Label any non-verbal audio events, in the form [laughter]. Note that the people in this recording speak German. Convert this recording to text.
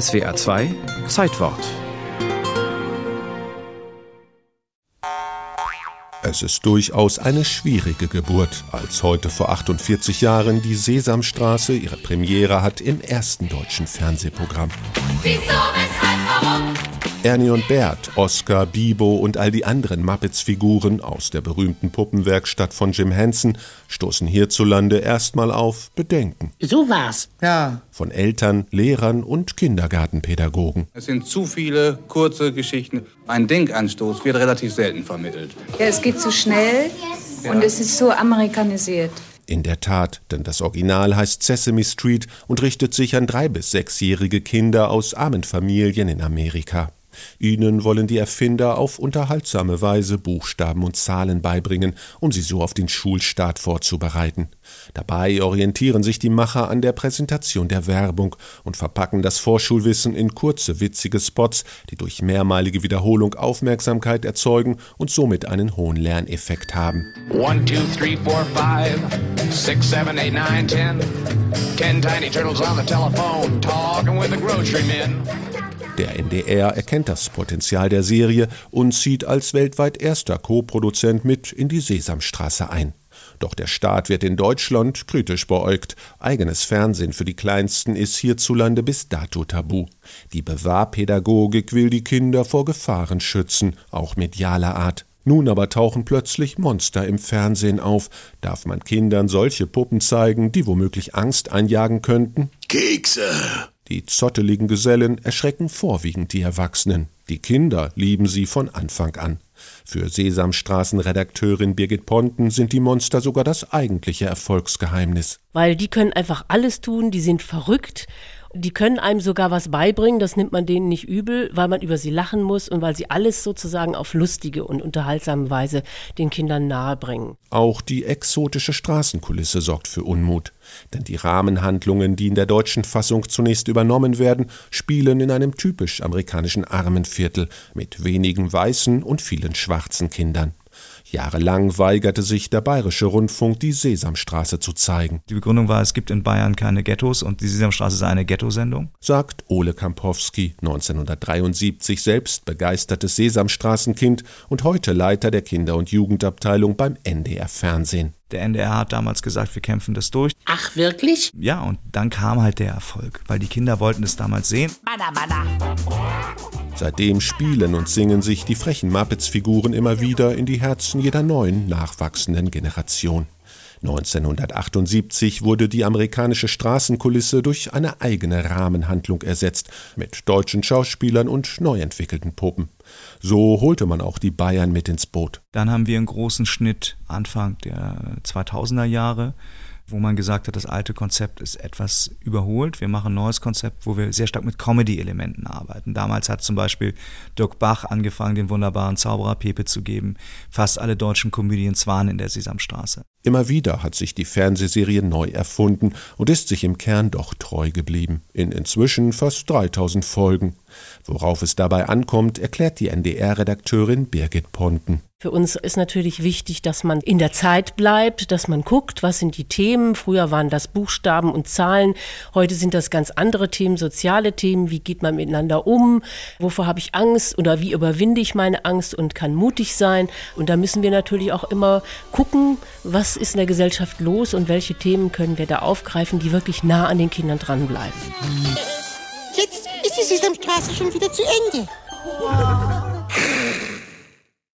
SWA 2 Zeitwort Es ist durchaus eine schwierige Geburt, als heute vor 48 Jahren die Sesamstraße ihre Premiere hat im ersten deutschen Fernsehprogramm. Wieso, weshalb? Ernie und Bert, Oscar, Bibo und all die anderen Muppets-Figuren aus der berühmten Puppenwerkstatt von Jim Henson stoßen hierzulande erstmal auf Bedenken. So war's. Ja. Von Eltern, Lehrern und Kindergartenpädagogen. Es sind zu viele kurze Geschichten. Ein Denkanstoß wird relativ selten vermittelt. Ja, es geht zu schnell ja. und es ist so amerikanisiert. In der Tat, denn das Original heißt Sesame Street und richtet sich an drei bis sechsjährige Kinder aus armen Familien in Amerika. Ihnen wollen die Erfinder auf unterhaltsame Weise Buchstaben und Zahlen beibringen, um sie so auf den Schulstart vorzubereiten. Dabei orientieren sich die Macher an der Präsentation der Werbung und verpacken das Vorschulwissen in kurze, witzige Spots, die durch mehrmalige Wiederholung Aufmerksamkeit erzeugen und somit einen hohen Lerneffekt haben. One, two, three, four, five, six, seven, eight, nine, ten. Ten tiny turtles on the telephone, talking with the grocery men. Der NDR erkennt das Potenzial der Serie und zieht als weltweit erster Co-Produzent mit in die Sesamstraße ein. Doch der Staat wird in Deutschland kritisch beäugt. Eigenes Fernsehen für die Kleinsten ist hierzulande bis dato tabu. Die Bewahrpädagogik will die Kinder vor Gefahren schützen, auch medialer Art. Nun aber tauchen plötzlich Monster im Fernsehen auf. Darf man Kindern solche Puppen zeigen, die womöglich Angst einjagen könnten? Kekse! Die zotteligen Gesellen erschrecken vorwiegend die Erwachsenen. Die Kinder lieben sie von Anfang an. Für Sesamstraßenredakteurin Birgit Ponten sind die Monster sogar das eigentliche Erfolgsgeheimnis. Weil die können einfach alles tun, die sind verrückt die können einem sogar was beibringen, das nimmt man denen nicht übel, weil man über sie lachen muss und weil sie alles sozusagen auf lustige und unterhaltsame Weise den Kindern nahebringen. Auch die exotische Straßenkulisse sorgt für Unmut. Denn die Rahmenhandlungen, die in der deutschen Fassung zunächst übernommen werden, spielen in einem typisch amerikanischen Armenviertel mit wenigen weißen und vielen schwarzen Kindern. Jahrelang weigerte sich der Bayerische Rundfunk, die Sesamstraße zu zeigen. Die Begründung war, es gibt in Bayern keine Ghettos und die Sesamstraße sei eine Ghetto-Sendung. Sagt Ole Kampowski, 1973 selbst begeistertes Sesamstraßenkind und heute Leiter der Kinder- und Jugendabteilung beim NDR Fernsehen. Der NDR hat damals gesagt, wir kämpfen das durch. Ach, wirklich? Ja, und dann kam halt der Erfolg, weil die Kinder wollten es damals sehen. Manna, manna. Seitdem spielen und singen sich die frechen Muppets-Figuren immer wieder in die Herzen jeder neuen, nachwachsenden Generation. 1978 wurde die amerikanische Straßenkulisse durch eine eigene Rahmenhandlung ersetzt, mit deutschen Schauspielern und neu entwickelten Puppen. So holte man auch die Bayern mit ins Boot. Dann haben wir einen großen Schnitt Anfang der 2000er Jahre wo man gesagt hat, das alte Konzept ist etwas überholt. Wir machen ein neues Konzept, wo wir sehr stark mit Comedy-Elementen arbeiten. Damals hat zum Beispiel Dirk Bach angefangen, den wunderbaren Zauberer Pepe zu geben. Fast alle deutschen Comedians waren in der Sesamstraße. Immer wieder hat sich die Fernsehserie neu erfunden und ist sich im Kern doch treu geblieben. In inzwischen fast 3000 Folgen. Worauf es dabei ankommt, erklärt die NDR-Redakteurin Birgit Ponten. Für uns ist natürlich wichtig, dass man in der Zeit bleibt, dass man guckt, was sind die Themen. Früher waren das Buchstaben und Zahlen, heute sind das ganz andere Themen, soziale Themen. Wie geht man miteinander um? Wovor habe ich Angst oder wie überwinde ich meine Angst und kann mutig sein? Und da müssen wir natürlich auch immer gucken, was ist in der Gesellschaft los und welche Themen können wir da aufgreifen, die wirklich nah an den Kindern dranbleiben ist die Sesamstraße schon wieder zu Ende. [laughs]